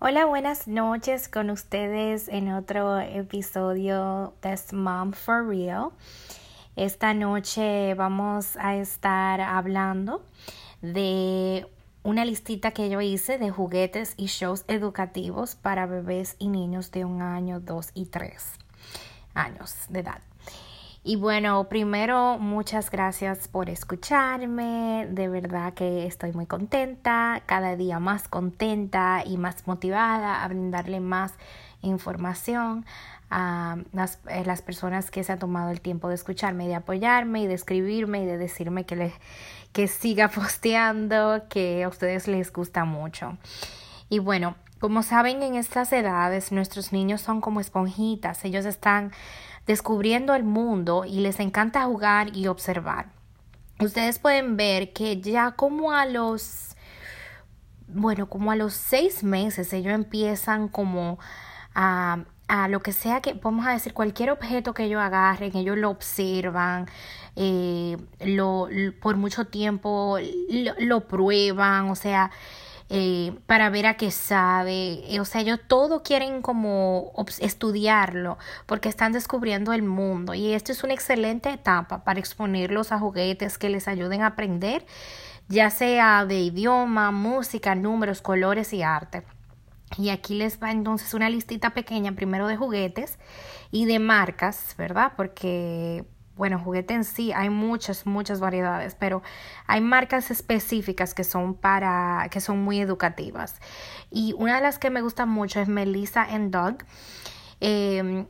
Hola, buenas noches con ustedes en otro episodio de Mom for Real. Esta noche vamos a estar hablando de una listita que yo hice de juguetes y shows educativos para bebés y niños de un año, dos y tres años de edad. Y bueno, primero, muchas gracias por escucharme. De verdad que estoy muy contenta, cada día más contenta y más motivada a brindarle más información a las, eh, las personas que se han tomado el tiempo de escucharme, de apoyarme y de escribirme y de decirme que, les, que siga posteando, que a ustedes les gusta mucho. Y bueno, como saben, en estas edades nuestros niños son como esponjitas, ellos están descubriendo el mundo y les encanta jugar y observar. Ustedes pueden ver que ya como a los, bueno, como a los seis meses ellos empiezan como a, a lo que sea que, vamos a decir, cualquier objeto que ellos agarren, ellos lo observan, eh, lo, por mucho tiempo lo, lo prueban, o sea, eh, para ver a qué sabe. Eh, o sea, ellos todo quieren como estudiarlo porque están descubriendo el mundo y esto es una excelente etapa para exponerlos a juguetes que les ayuden a aprender, ya sea de idioma, música, números, colores y arte. Y aquí les va entonces una listita pequeña primero de juguetes y de marcas, ¿verdad? Porque bueno, juguete en sí hay muchas, muchas variedades, pero hay marcas específicas que son para, que son muy educativas. Y una de las que me gusta mucho es Melissa and Dog. Eh,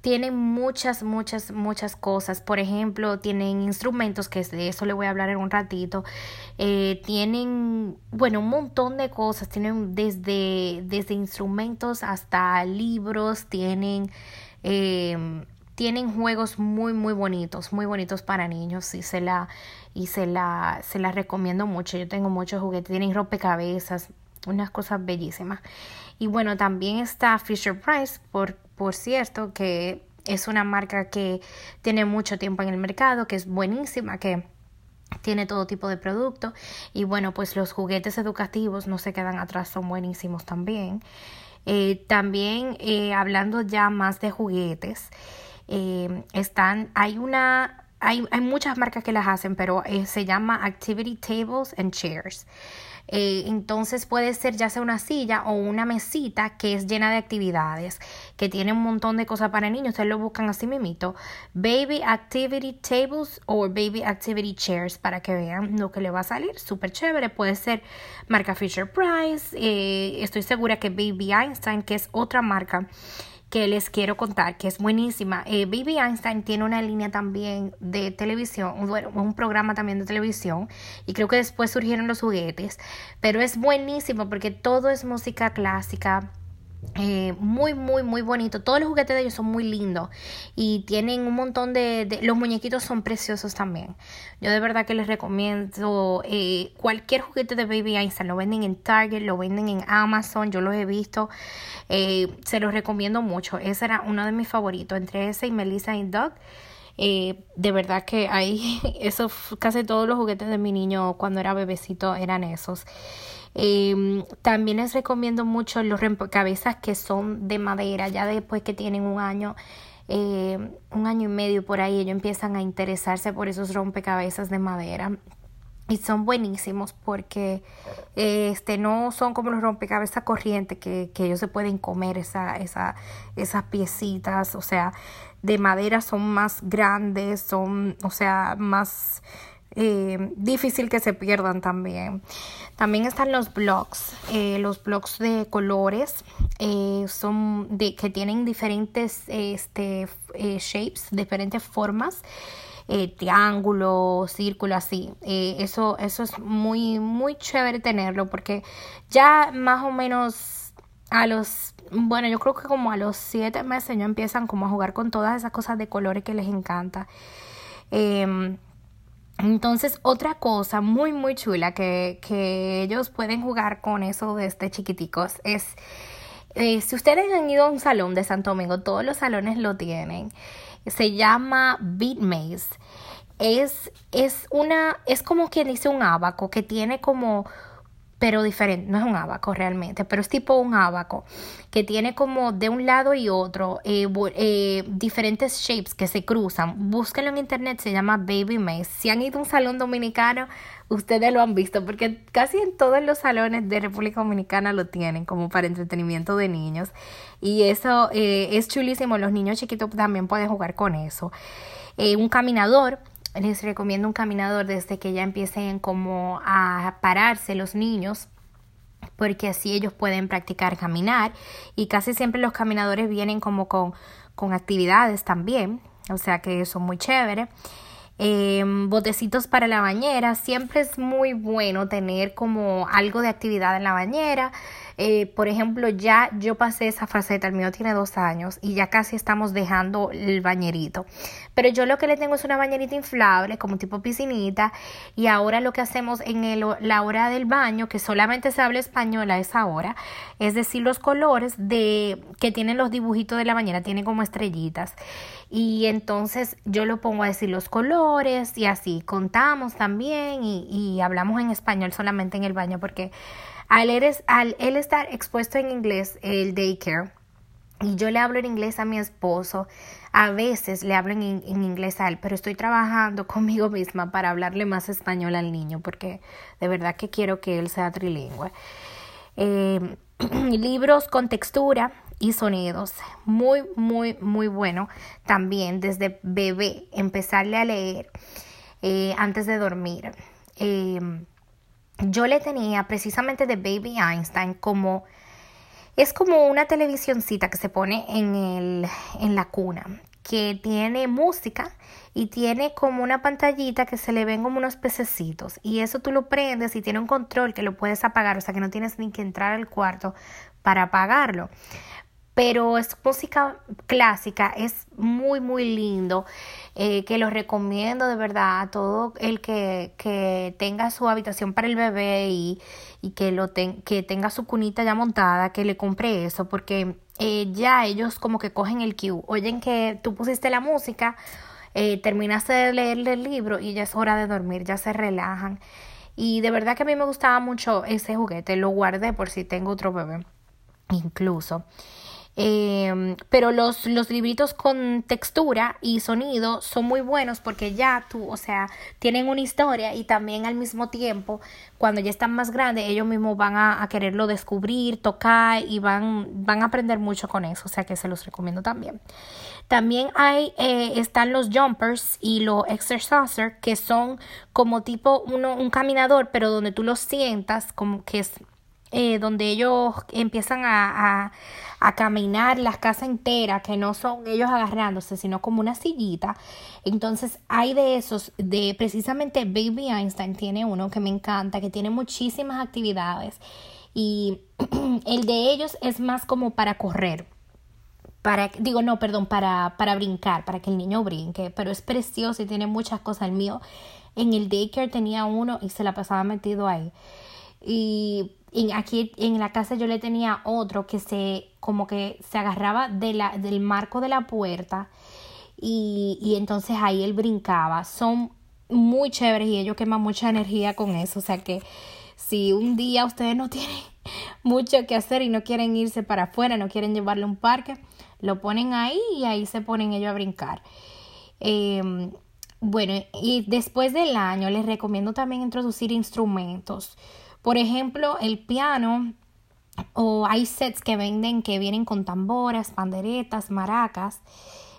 tienen muchas, muchas, muchas cosas. Por ejemplo, tienen instrumentos, que de eso le voy a hablar en un ratito. Eh, tienen, bueno, un montón de cosas. Tienen desde, desde instrumentos hasta libros. Tienen eh, tienen juegos muy muy bonitos, muy bonitos para niños y se la y se la se la recomiendo mucho. Yo tengo muchos juguetes, tienen rompecabezas, unas cosas bellísimas. Y bueno, también está Fisher Price, por por cierto, que es una marca que tiene mucho tiempo en el mercado, que es buenísima, que tiene todo tipo de productos y bueno pues los juguetes educativos no se quedan atrás son buenísimos también eh, también eh, hablando ya más de juguetes eh, están, hay una, hay, hay, muchas marcas que las hacen, pero eh, se llama Activity Tables and Chairs. Eh, entonces puede ser ya sea una silla o una mesita que es llena de actividades, que tiene un montón de cosas para niños. Ustedes lo buscan así mismito. Baby Activity Tables o Baby Activity Chairs para que vean lo que le va a salir. Súper chévere. Puede ser marca Fisher Price. Estoy segura que Baby Einstein, que es otra marca que les quiero contar, que es buenísima. Eh, Baby Einstein tiene una línea también de televisión, un programa también de televisión, y creo que después surgieron los juguetes, pero es buenísimo porque todo es música clásica, eh, muy, muy, muy bonito. Todos los juguetes de ellos son muy lindos y tienen un montón de, Los muñequitos son preciosos también. Yo de verdad que les recomiendo eh, cualquier juguete de Baby Einstein. Lo venden en Target, lo venden en Amazon. Yo los he visto. Eh, se los recomiendo mucho. Ese era uno de mis favoritos. Entre ese y Melissa y Doug. de verdad que hay esos casi todos los juguetes de mi niño cuando era bebecito eran esos. Eh, también les recomiendo mucho los rompecabezas que son de madera, ya después que tienen un año, eh, un año y medio por ahí, ellos empiezan a interesarse por esos rompecabezas de madera. Y son buenísimos porque este no son como los rompecabezas corrientes que, que ellos se pueden comer esa, esa, esas piecitas, o sea, de madera son más grandes, son, o sea, más eh, difícil que se pierdan también. También están los blogs, eh, los blogs de colores eh, son de que tienen diferentes este, shapes, diferentes formas. triángulo, círculo, así. eso, eso es muy, muy chévere tenerlo porque ya más o menos a los, bueno, yo creo que como a los siete meses ya empiezan como a jugar con todas esas cosas de colores que les encanta. Em, entonces, otra cosa muy, muy chula que, que ellos pueden jugar con eso desde chiquiticos es, eh, si ustedes han ido a un salón de Santo Domingo, todos los salones lo tienen, se llama Beat Maze. Es, es una, es como quien dice un abaco que tiene como pero diferente, no es un abaco realmente, pero es tipo un abaco que tiene como de un lado y otro eh, eh, diferentes shapes que se cruzan. Búsquenlo en internet, se llama Baby Maze. Si han ido a un salón dominicano, ustedes lo han visto, porque casi en todos los salones de República Dominicana lo tienen como para entretenimiento de niños. Y eso eh, es chulísimo, los niños chiquitos también pueden jugar con eso. un caminador les recomiendo un caminador desde que ya empiecen como a pararse los niños porque así ellos pueden practicar caminar y casi siempre los caminadores vienen como con, con actividades también, o sea que son muy chévere. Em, botecitos para la bañera, siempre es muy bueno tener como algo de actividad en la bañera. Eh, por ejemplo, ya yo pasé esa faceta, el mío tiene dos años y ya casi estamos dejando el bañerito. Pero yo lo que le tengo es una bañerita inflable, como tipo piscinita, y ahora lo que hacemos en el, la hora del baño, que solamente se habla español a esa hora, es decir, los colores de que tienen los dibujitos de la bañera, tienen como estrellitas. Y entonces yo lo pongo a decir los colores y así contamos también y, y hablamos en español solamente en el baño porque al él, estar expuesto en inglés, el daycare, y yo le hablo en inglés a mi esposo, a veces le hablo en, inglés a él, pero estoy trabajando conmigo misma para hablarle más español al niño, porque de verdad que quiero que él sea trilingüe. Em, libros con textura y sonidos, muy, muy, muy bueno. También desde bebé, empezarle a leer eh, antes de dormir. Eh, yo le tenía precisamente de Baby Einstein como es como una televisioncita que se pone en, el, en la cuna, que tiene música y tiene como una pantallita que se le ven como unos pececitos. Y eso tú lo prendes y tiene un control que lo puedes apagar, o sea que no tienes ni que entrar al cuarto para apagarlo pero es música clásica, es muy, muy lindo, eh, que lo recomiendo de verdad a todo el que, que tenga su habitación para el bebé y, y que, lo que tenga su cunita ya montada, que le compre eso, porque eh, ya ellos como que cogen el cue, oyen que tú pusiste la música, eh, terminaste de leerle el libro y ya es hora de dormir, ya se relajan. Y de verdad que a mí me gustaba mucho ese juguete, lo guardé por si tengo otro bebé, incluso. Eh, pero los, los libritos con textura y sonido son muy buenos porque ya tú, o sea, tienen una historia y también al mismo tiempo, cuando ya están más grandes, ellos mismos van a, quererlo descubrir, tocar y van, van a aprender mucho con eso, o sea que se los recomiendo también. También hay, eh, están los jumpers y los exerciser que son como tipo uno, un caminador, pero donde tú los sientas, como que es eh, donde ellos empiezan a, a, a, caminar las casas enteras, que no son ellos agarrándose, sino como una sillita. Entonces hay de esos, de precisamente Baby Einstein tiene uno que me encanta, que tiene muchísimas actividades. Y el de ellos es más como para correr. Para, digo, no, perdón, para, para brincar, para que el niño brinque, pero es precioso y tiene muchas cosas. El mío en el daycare tenía uno y se la pasaba metido ahí. Y aquí en la casa yo le tenía otro que se como que se agarraba de la, del marco de la puerta y, y entonces ahí él brincaba. Son muy chéveres y ellos queman mucha energía con eso. O sea que si un día ustedes no tienen mucho que hacer y no quieren irse para afuera, no quieren llevarle un parque, lo ponen ahí y ahí se ponen ellos a brincar. Em, bueno, y después del año les recomiendo también introducir instrumentos. Por ejemplo, el piano o hay sets que venden que vienen con tamboras, panderetas, maracas.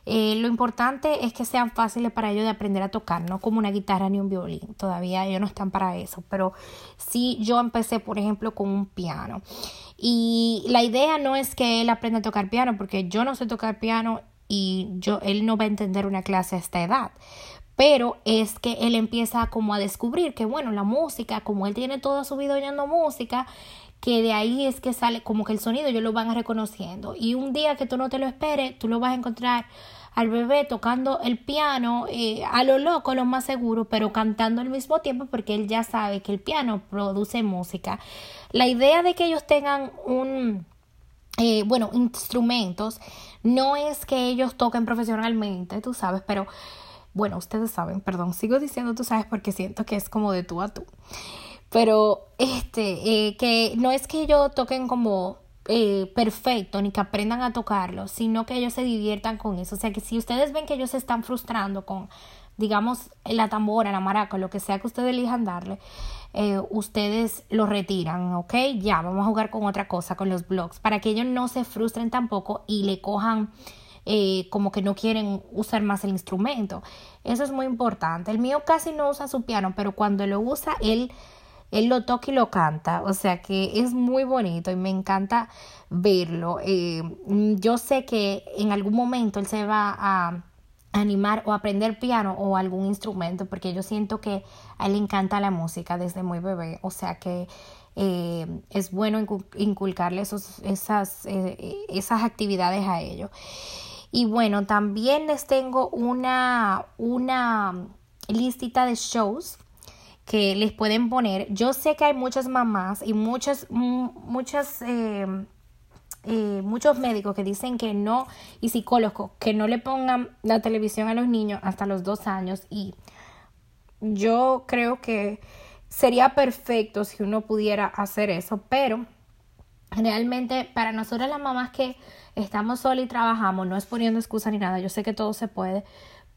Eh, lo importante es que sean fáciles para ellos de aprender a tocar, no como una guitarra ni un violín. Todavía ellos no están para eso, pero sí yo empecé, por ejemplo, con un piano. Y la idea no es que él aprenda a tocar piano, porque yo no sé tocar piano y yo, él no va a entender una clase a esta edad pero es que él empieza como a descubrir que bueno, la música, como él tiene toda su vida oyendo música, que de ahí es que sale como que el sonido ellos lo van reconociendo y un día que tú no te lo esperes, tú lo vas a encontrar al bebé tocando el piano eh, a lo loco, lo más seguro, pero cantando al mismo tiempo porque él ya sabe que el piano produce música. La idea de que ellos tengan un, eh, bueno, instrumentos, no es que ellos toquen profesionalmente, tú sabes, pero bueno, ustedes saben, perdón, sigo diciendo tú sabes porque siento que es como de tú a tú. Pero este, eh, que no es que ellos toquen como eh, perfecto ni que aprendan a tocarlo, sino que ellos se diviertan con eso. O sea que si ustedes ven que ellos se están frustrando con, digamos, la tambora, la maraca, lo que sea que ustedes elijan darle, eh, ustedes lo retiran, ¿ok? Ya, vamos a jugar con otra cosa, con los blogs, para que ellos no se frustren tampoco y le cojan eh, como que no quieren usar más el instrumento. Eso es muy importante. El mío casi no usa su piano, pero cuando lo usa, él, él lo toca y lo canta. O sea que es muy bonito y me encanta verlo. Eh, yo sé que en algún momento él se va a animar o aprender piano o algún instrumento porque yo siento que a él le encanta la música desde muy bebé o sea que eh, es bueno inculcarle esos, esas, esas actividades a ellos y bueno, también les tengo una, una listita de shows que les pueden poner. Yo sé que hay muchas mamás y muchas, muchas, eh, eh, muchos médicos que dicen que no, y psicólogos, que no le pongan la televisión a los niños hasta los dos años. Y yo creo que sería perfecto si uno pudiera hacer eso, pero realmente para nosotros las mamás que estamos solas y trabajamos, no es poniendo excusa ni nada, yo sé que todo se puede,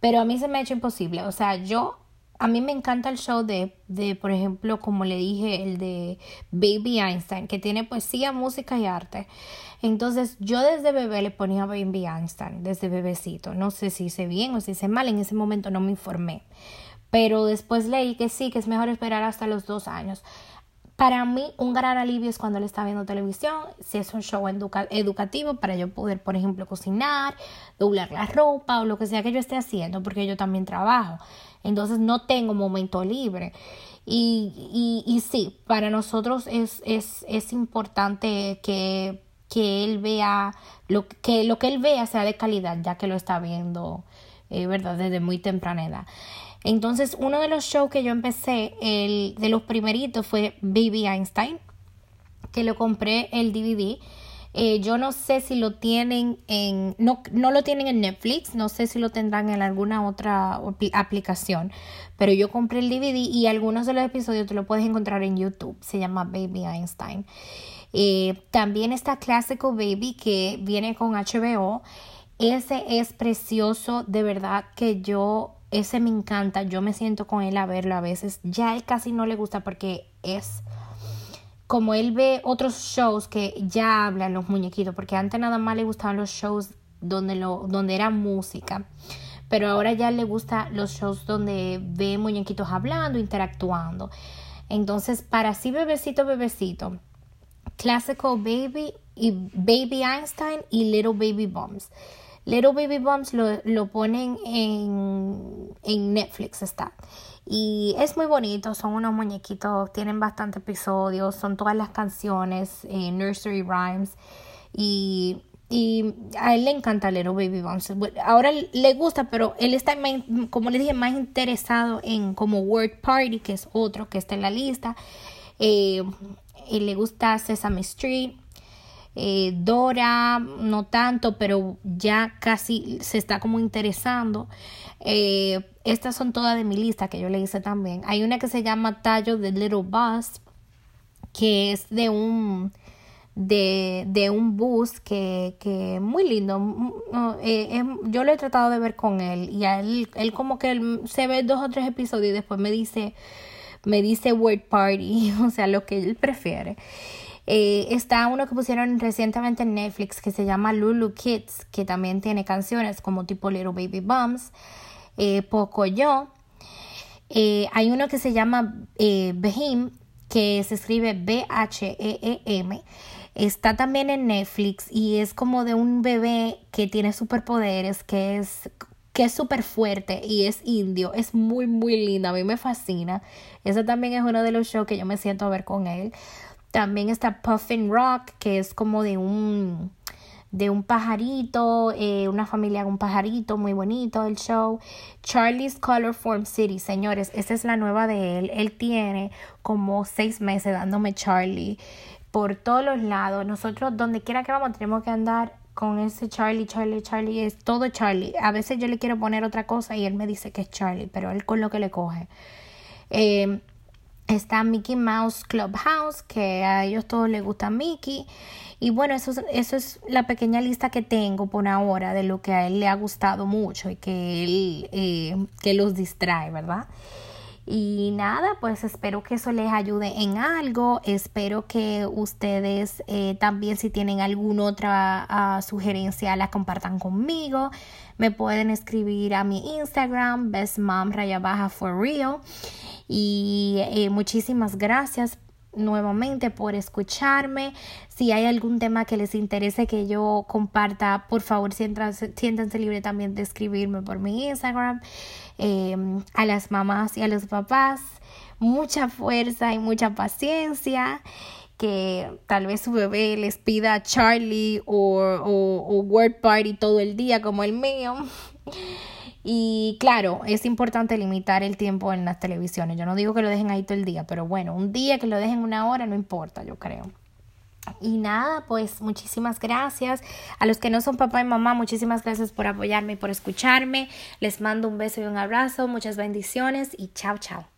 pero a mí se me ha hecho imposible. O sea, yo, a mí me encanta el show de, de, por ejemplo, como le dije, el de Baby Einstein, que tiene poesía, música y arte. Entonces, yo desde bebé le ponía Baby Einstein, desde bebecito. No sé si hice bien o si hice mal, en ese momento no me informé. Pero después leí que sí, que es mejor esperar hasta los dos años. Para mí, un gran alivio es cuando él está viendo televisión, si es un show educativo para yo poder, por ejemplo, cocinar, doblar la ropa o lo que sea que yo esté haciendo, porque yo también trabajo. Entonces no tengo momento libre. Y, y, y sí, para nosotros es, es, es importante que, que él vea, lo que, lo que él vea sea de calidad, ya que lo está viendo, eh, ¿verdad? Desde muy temprana edad. Entonces, uno de los shows que yo empecé, el de los primeritos, fue Baby Einstein, que lo compré el DVD. Eh, yo no sé si lo tienen en, no, no lo tienen en Netflix, no sé si lo tendrán en alguna otra aplicación, pero yo compré el DVD y algunos de los episodios tú lo puedes encontrar en YouTube, se llama Baby Einstein. Eh, también está Clásico Baby que viene con HBO, ese es precioso, de verdad que yo ese me encanta, yo me siento con él a verlo a veces. Ya él casi no le gusta porque es como él ve otros shows que ya hablan los muñequitos, porque antes nada más le gustaban los shows donde, lo, donde era música, pero ahora ya le gustan los shows donde ve muñequitos hablando, interactuando. Entonces, para así bebecito, bebecito, Classical Baby y Baby Einstein y Little Baby Bombs. Little Baby Bombs lo, lo ponen en, en Netflix está. Y es muy bonito, son unos muñequitos, tienen bastantes episodios, son todas las canciones, eh, nursery rhymes. Y, y a él le encanta Little Baby Bombs. Ahora le gusta, pero él está, como le dije, más interesado en como Word Party, que es otro que está en la lista. Eh, y le gusta Sesame Street. Eh, Dora, no tanto, pero ya casi se está como interesando. Eh, estas son todas de mi lista que yo le hice también. Hay una que se llama Tallo de Little Bus, que es de un de, de un bus que, que muy lindo. Mm, eh, yo lo he tratado de ver con él y a él, él como que se ve dos o tres episodios y después me dice, me dice word party, o sea, lo que él prefiere. Eh, está uno que pusieron recientemente en Netflix que se llama Lulu Kids, que también tiene canciones como tipo Little Baby Bums, eh, Poco Yo. Eh, hay uno que se llama eh, Behim, que se escribe B-H-E-E-M. Está también en Netflix y es como de un bebé que tiene superpoderes, que es que es súper fuerte y es indio, es muy, muy linda, a mí me fascina. Ese también es uno de los shows que yo me siento a ver con él. También está Puffin Rock, que es como de un de un pajarito, eh, una familia con un pajarito, muy bonito el show. Charlie's Color Form City, señores, esa es la nueva de él. Él tiene como seis meses dándome Charlie por todos los lados. Nosotros, donde quiera que vamos, tenemos que andar con ese Charlie, Charlie, Charlie, es todo Charlie. A veces yo le quiero poner otra cosa y él me dice que es Charlie, pero él con lo que le coge. Eh, Está Mickey Mouse Clubhouse, que a ellos todos les gusta Mickey. Y bueno, eso, eso es la pequeña lista que tengo por ahora de lo que a él le ha gustado mucho y que él eh, que los distrae, ¿verdad? Y nada, pues espero que eso les ayude en algo. Espero que ustedes eh, también si tienen alguna otra ah, sugerencia la compartan conmigo. Me pueden escribir a mi Instagram, bestmom for real. Y eh, muchísimas gracias nuevamente por escucharme. Si hay algún tema que les interese que yo comparta, por favor siéntanse, siéntanse libre también de escribirme por mi Instagram. Em, a las mamás y a los papás, mucha fuerza y mucha paciencia. Que tal vez su bebé les pida Charlie o, o, o Word Party todo el día como el mío. Y claro, es importante limitar el tiempo en las televisiones. Yo no digo que lo dejen ahí todo el día, pero bueno, un día que lo dejen una hora no importa, yo creo. Y nada, pues muchísimas gracias. A los que no son papá y mamá, muchísimas gracias por apoyarme y por escucharme. Les mando un beso y un abrazo, muchas bendiciones y chao, chao.